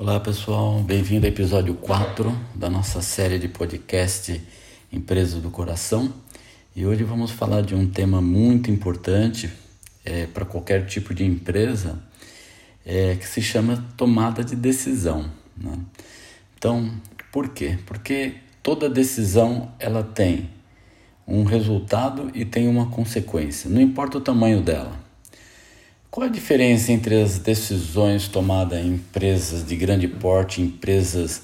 Olá pessoal, bem-vindo ao episódio 4 da nossa série de podcast Empresas do Coração. E hoje vamos falar de um tema muito importante é, para qualquer tipo de empresa, é, que se chama tomada de decisão. Né? Então, por quê? Porque toda decisão ela tem um resultado e tem uma consequência, não importa o tamanho dela. Qual a diferença entre as decisões tomadas em empresas de grande porte, empresas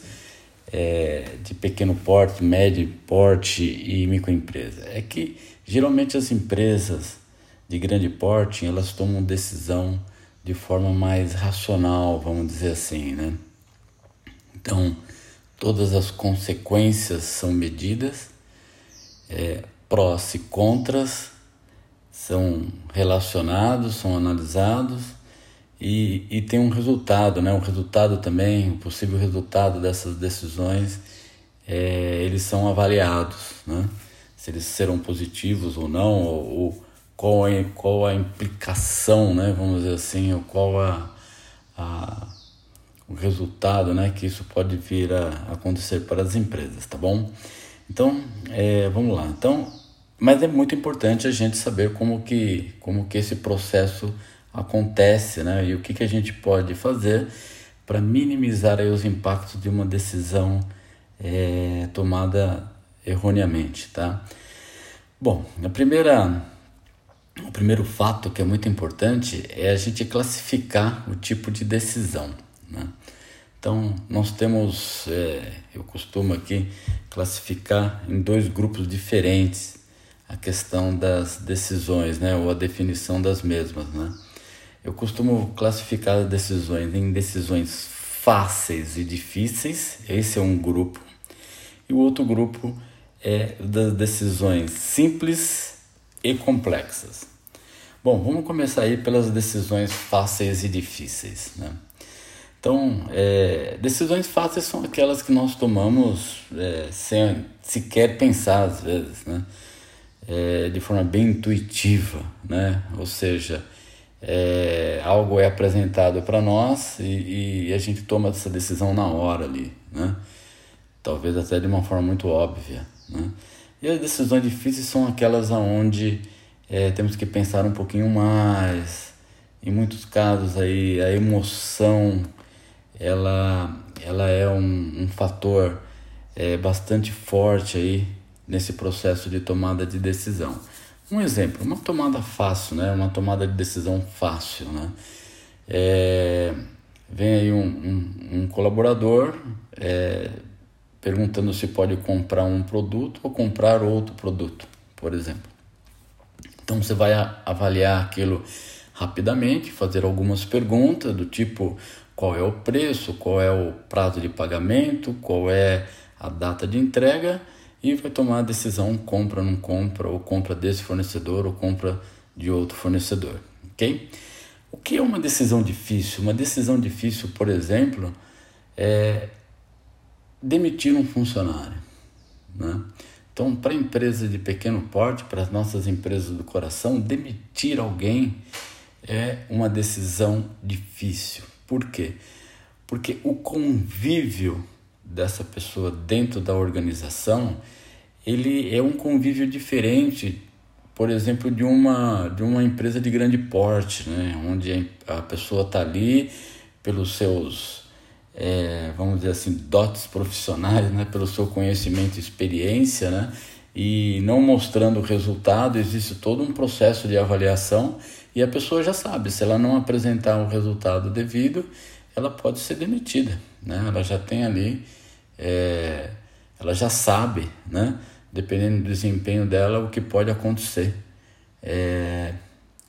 é, de pequeno porte, médio porte e microempresa? É que geralmente as empresas de grande porte elas tomam decisão de forma mais racional, vamos dizer assim, né? Então todas as consequências são medidas, é, prós e contras são relacionados, são analisados e, e tem um resultado, né? O resultado também, o possível resultado dessas decisões, é, eles são avaliados, né? Se eles serão positivos ou não, ou, ou qual, é, qual a implicação, né? Vamos dizer assim, ou qual a, a o resultado, né? Que isso pode vir a acontecer para as empresas, tá bom? Então, é, vamos lá. Então, mas é muito importante a gente saber como que, como que esse processo acontece, né? E o que, que a gente pode fazer para minimizar aí os impactos de uma decisão é, tomada erroneamente, tá? Bom, a primeira, o primeiro fato que é muito importante é a gente classificar o tipo de decisão, né? Então, nós temos, é, eu costumo aqui classificar em dois grupos diferentes a questão das decisões, né, ou a definição das mesmas, né? Eu costumo classificar as decisões em decisões fáceis e difíceis, esse é um grupo, e o outro grupo é das decisões simples e complexas. Bom, vamos começar aí pelas decisões fáceis e difíceis, né? Então, é, decisões fáceis são aquelas que nós tomamos é, sem sequer pensar às vezes, né? É, de forma bem intuitiva, né? Ou seja, é, algo é apresentado para nós e, e, a gente toma essa decisão na hora ali, né? Talvez até de uma forma muito óbvia, né? E as decisões difíceis são aquelas aonde é, temos que pensar um pouquinho mais. Em muitos casos aí a emoção ela, ela é um, um fator é, bastante forte aí nesse processo de tomada de decisão. Um exemplo, uma tomada fácil, né? Uma tomada de decisão fácil, né? É, vem aí um, um, um colaborador é, perguntando se pode comprar um produto ou comprar outro produto, por exemplo. Então você vai avaliar aquilo rapidamente, fazer algumas perguntas do tipo qual é o preço, qual é o prazo de pagamento, qual é a data de entrega e vai tomar a decisão compra ou não compra, ou compra desse fornecedor ou compra de outro fornecedor, ok? O que é uma decisão difícil? Uma decisão difícil, por exemplo, é demitir um funcionário, né? Então, para empresas de pequeno porte, para as nossas empresas do coração, demitir alguém é uma decisão difícil. Por quê? Porque o convívio dessa pessoa dentro da organização, ele é um convívio diferente, por exemplo, de uma, de uma empresa de grande porte, né? onde a pessoa está ali pelos seus, é, vamos dizer assim, dotes profissionais, né? pelo seu conhecimento e experiência, né? e não mostrando o resultado, existe todo um processo de avaliação e a pessoa já sabe, se ela não apresentar o resultado devido, ela pode ser demitida, né? Ela já tem ali, é, ela já sabe, né? Dependendo do desempenho dela, o que pode acontecer é,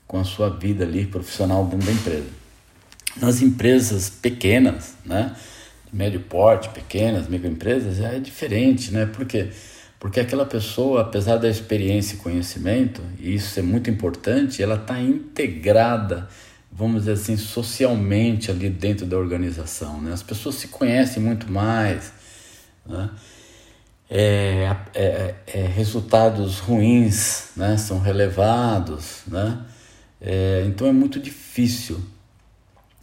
com a sua vida ali profissional dentro da empresa. Nas empresas pequenas, né? Médio porte, pequenas, microempresas, é diferente, né? Por quê? Porque aquela pessoa, apesar da experiência e conhecimento, e isso é muito importante, ela está integrada vamos dizer assim, socialmente ali dentro da organização. Né? As pessoas se conhecem muito mais. Né? É, é, é, resultados ruins né? são relevados. Né? É, então é muito difícil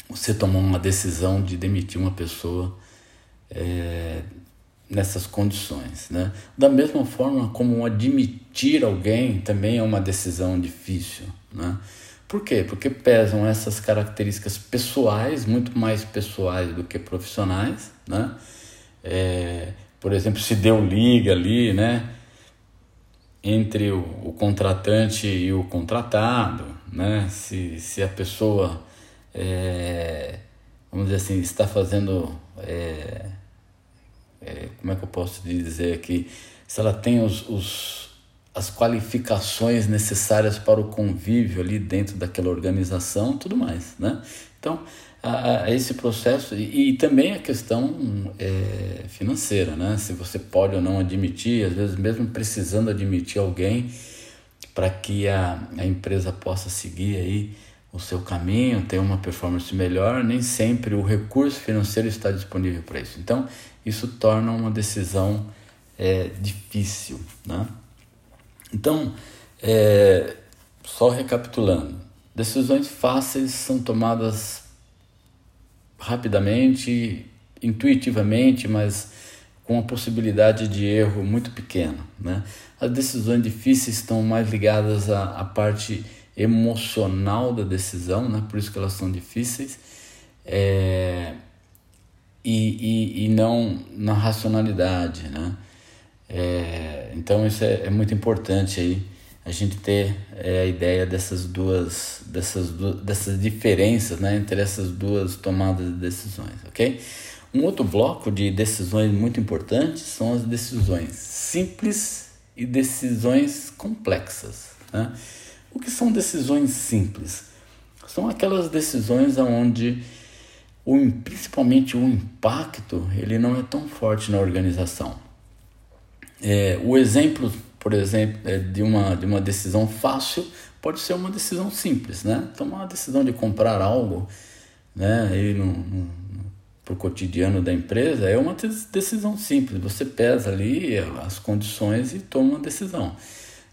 você tomou uma decisão de demitir uma pessoa é, nessas condições. Né? Da mesma forma como admitir alguém também é uma decisão difícil. Né? Por quê? Porque pesam essas características pessoais, muito mais pessoais do que profissionais. Né? É, por exemplo, se deu liga ali, né? entre o, o, contratante e o contratado, né? Se, se a pessoa, é, vamos dizer assim, está fazendo é, é, como é que eu posso dizer aqui, se ela tem os, os, as qualificações necessárias para o convívio ali dentro daquela organização, tudo mais, né? Então, a, a esse processo e, e, também a questão é, financeira, né? Se você pode ou não admitir, às vezes mesmo precisando admitir alguém para que a, a empresa possa seguir aí o seu caminho, ter uma performance melhor, nem sempre o recurso financeiro está disponível para isso. Então, isso torna uma decisão é, difícil. Né? Então, é, só recapitulando: decisões fáceis são tomadas rapidamente, intuitivamente, mas com a possibilidade de erro muito pequena. Né? As decisões difíceis estão mais ligadas à, à parte emocional da decisão, né? por isso que elas são difíceis, é, e, e, e não na racionalidade. Né? É, então isso é, é, muito importante aí a gente ter é, a ideia dessas duas, dessas duas, dessas diferenças né, entre essas duas tomadas de decisões, ok? Um outro bloco de decisões muito importantes são as decisões simples e decisões complexas. Né? O que são decisões simples? São aquelas decisões onde o, principalmente o impacto ele não é tão forte na organização. É, o exemplo, por exemplo, é de, uma, de uma decisão fácil pode ser uma decisão simples, né? Tomar uma decisão de comprar algo, né? Aí no, no, para o cotidiano da empresa é uma decisão simples. Você pesa ali as condições e toma uma decisão,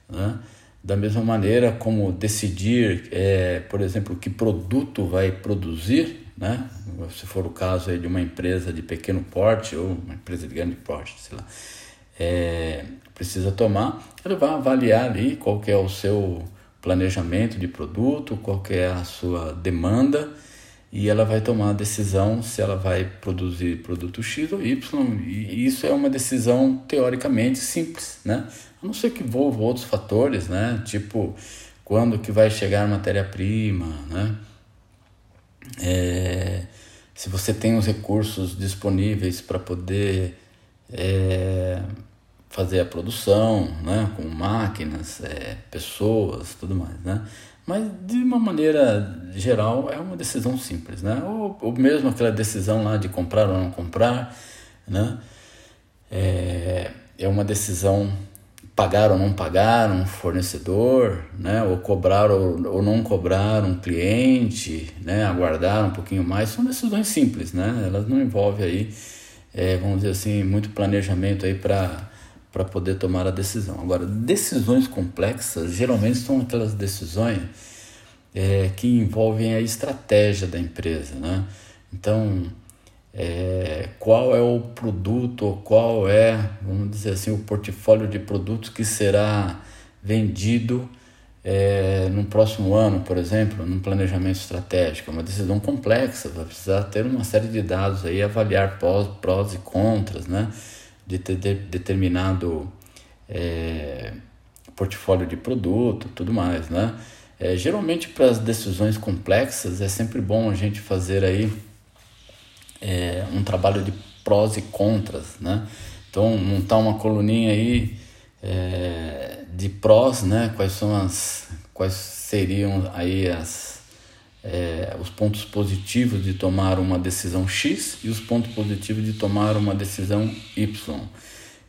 né? Da mesma maneira como decidir, é, por exemplo, que produto vai produzir, né? se for o caso de uma empresa de pequeno porte ou uma empresa de grande porte, sei lá, é, precisa tomar, ele vai avaliar ali qual é o seu planejamento de produto, qual é a sua demanda e ela vai tomar a decisão se ela vai produzir produto X ou Y. E isso é uma decisão teoricamente simples, né? A não ser que envolva outros fatores, né? Tipo, quando que vai chegar matéria-prima, né? É, se você tem os recursos disponíveis para poder é, fazer a produção, né? Com máquinas, é, pessoas, tudo mais, né? Mas de uma maneira geral é uma decisão simples, né? Ou, ou mesmo aquela decisão lá de comprar ou não comprar, né? É, é uma decisão pagar ou não pagar um fornecedor, né? ou cobrar ou, ou não cobrar um cliente, né? aguardar um pouquinho mais, são decisões simples, né? elas não envolvem aí, é, vamos dizer assim, muito planejamento aí para para poder tomar a decisão. Agora, decisões complexas geralmente são aquelas decisões é, que envolvem a estratégia da empresa, né? Então, é, qual é o produto ou qual é, vamos dizer assim, o portfólio de produtos que será vendido é, no próximo ano, por exemplo, num planejamento estratégico. É uma decisão complexa, vai precisar ter uma série de dados aí, avaliar prós, prós e contras, né, de ter de, determinado é, portfólio de produto, tudo mais, né. É, geralmente para as decisões complexas é sempre bom a gente fazer aí é, um trabalho de prós e contras, né? Então, montar uma coluninha aí é, de prós, né? Quais são as, quais seriam aí as, é, os pontos positivos de tomar uma decisão X e os pontos positivos de tomar uma decisão Y.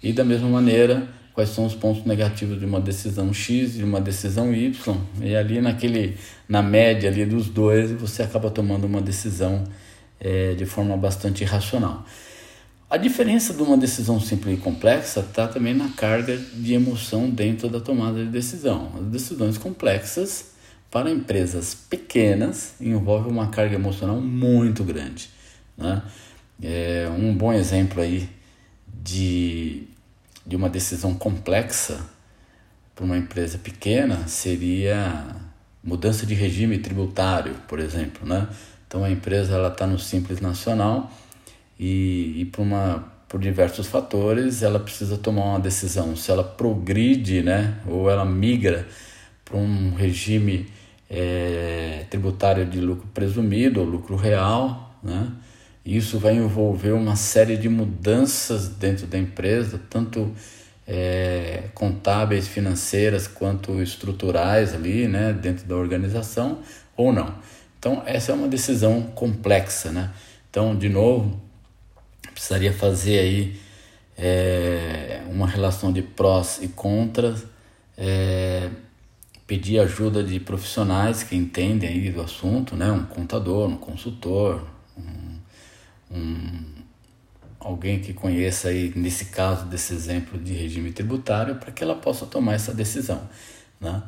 E da mesma maneira, quais são os pontos negativos de uma decisão X e uma decisão Y. E ali naquele, na média ali dos dois, você acaba tomando uma decisão é, de forma bastante irracional. A diferença de uma decisão simples e complexa está também na carga de emoção dentro da tomada de decisão. As decisões complexas para empresas pequenas envolve uma carga emocional muito grande. Né? É um bom exemplo aí de, de uma decisão complexa para uma empresa pequena seria mudança de regime tributário, por exemplo. Né? Então a empresa está no Simples Nacional e, e por, uma, por diversos fatores ela precisa tomar uma decisão se ela progride né, ou ela migra para um regime é, tributário de lucro presumido ou lucro real. Né? Isso vai envolver uma série de mudanças dentro da empresa, tanto é, contábeis, financeiras, quanto estruturais ali, né, dentro da organização, ou não. Então, essa é uma decisão complexa, né? Então, de novo, precisaria fazer aí é, uma relação de prós e contras, é, pedir ajuda de profissionais que entendem aí do assunto, né? Um contador, um consultor, um, um alguém que conheça aí, nesse caso desse exemplo de regime tributário, para que ela possa tomar essa decisão. Né?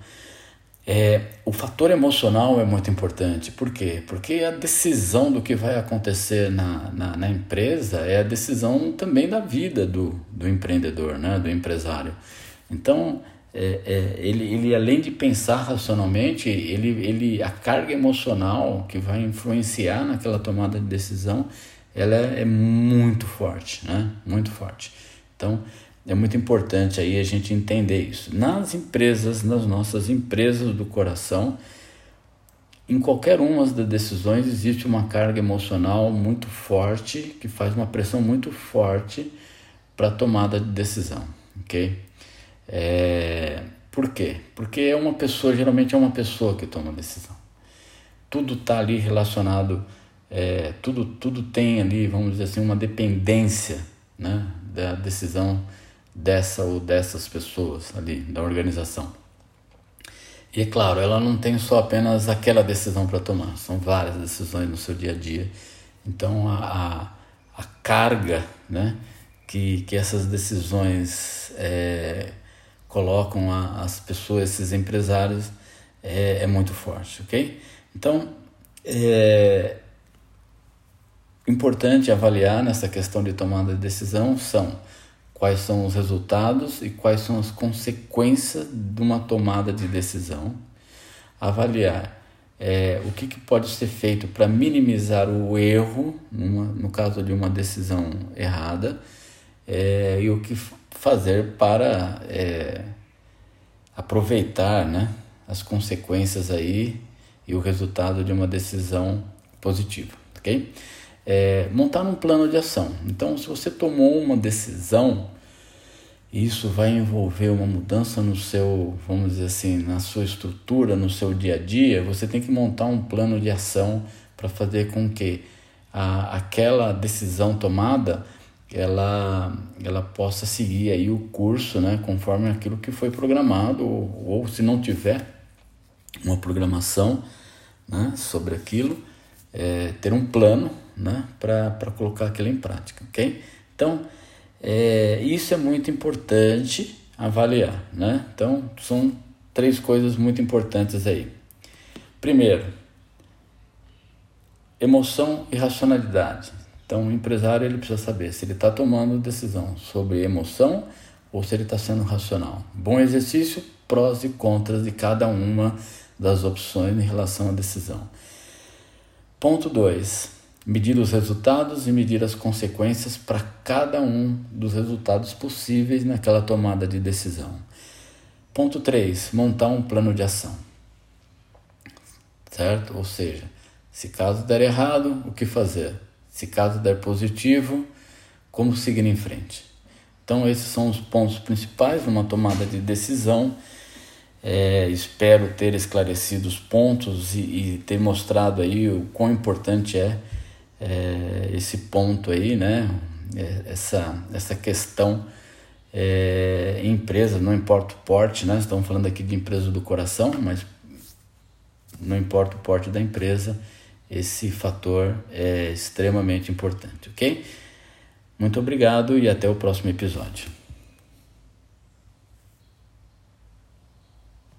É, o fator emocional é muito importante. Por quê? Porque a decisão do que vai acontecer na, na, na empresa é a decisão também da vida do, do empreendedor, né? do empresário. Então, é, é, ele, ele além de pensar racionalmente, ele, ele, a carga emocional que vai influenciar naquela tomada de decisão ela é, é muito forte, né? Muito forte. Então, é muito importante aí a gente entender isso. Nas empresas, nas nossas empresas do coração, em qualquer uma das decisões existe uma carga emocional muito forte que faz uma pressão muito forte para a tomada de decisão, ok? É, por quê? Porque é uma pessoa, geralmente é uma pessoa que toma a decisão. Tudo está ali relacionado é, tudo, tudo tem ali, vamos dizer assim, uma dependência né, da decisão dessa ou dessas pessoas ali, da organização. E é claro, ela não tem só apenas aquela decisão para tomar, são várias decisões no seu dia a dia. Então a, a, a carga né, que, que essas decisões é, colocam a, as pessoas, esses empresários, é, é muito forte, ok? Então, é, importante avaliar nessa questão de tomada de decisão são quais são os resultados e quais são as consequências de uma tomada de decisão. Avaliar é, o que, que pode ser feito para minimizar o erro, numa, no caso de uma decisão errada, é, e o que fazer para é, aproveitar né, as consequências aí e o resultado de uma decisão positiva, ok? é, montar um plano de ação. Então, se você tomou uma decisão, isso vai envolver uma mudança no seu, vamos dizer assim, na sua estrutura, no seu dia a dia. Você tem que montar um plano de ação para fazer com que a, aquela decisão tomada ela, ela possa seguir aí o curso, né, conforme aquilo que foi programado, ou, ou se não tiver uma programação né, sobre aquilo, é, ter um plano né, para colocar aquilo em prática, ok? Então, é, isso é muito importante avaliar, né? Então, são três coisas muito importantes aí. Primeiro, emoção e racionalidade. Então, o empresário ele precisa saber se ele está tomando decisão sobre emoção ou se ele está sendo racional. Bom exercício, prós e contras de cada uma das opções em relação à decisão. Ponto 2 medir os resultados e medir as consequências para cada um dos resultados possíveis naquela tomada de decisão. Ponto 3. Montar um plano de ação. Certo? Ou seja, se caso der errado, o que fazer? Se caso der positivo, como seguir em frente? Então, esses são os pontos principais numa tomada de decisão. É, espero ter esclarecido os pontos e, e ter mostrado aí o quão importante é é, esse ponto aí, né? É, essa, essa questão é, em empresa, não importa o porte, né? Estamos falando aqui de empresa do coração, mas não importa o porte da empresa, esse fator é extremamente importante, ok? Muito obrigado e até o próximo episódio.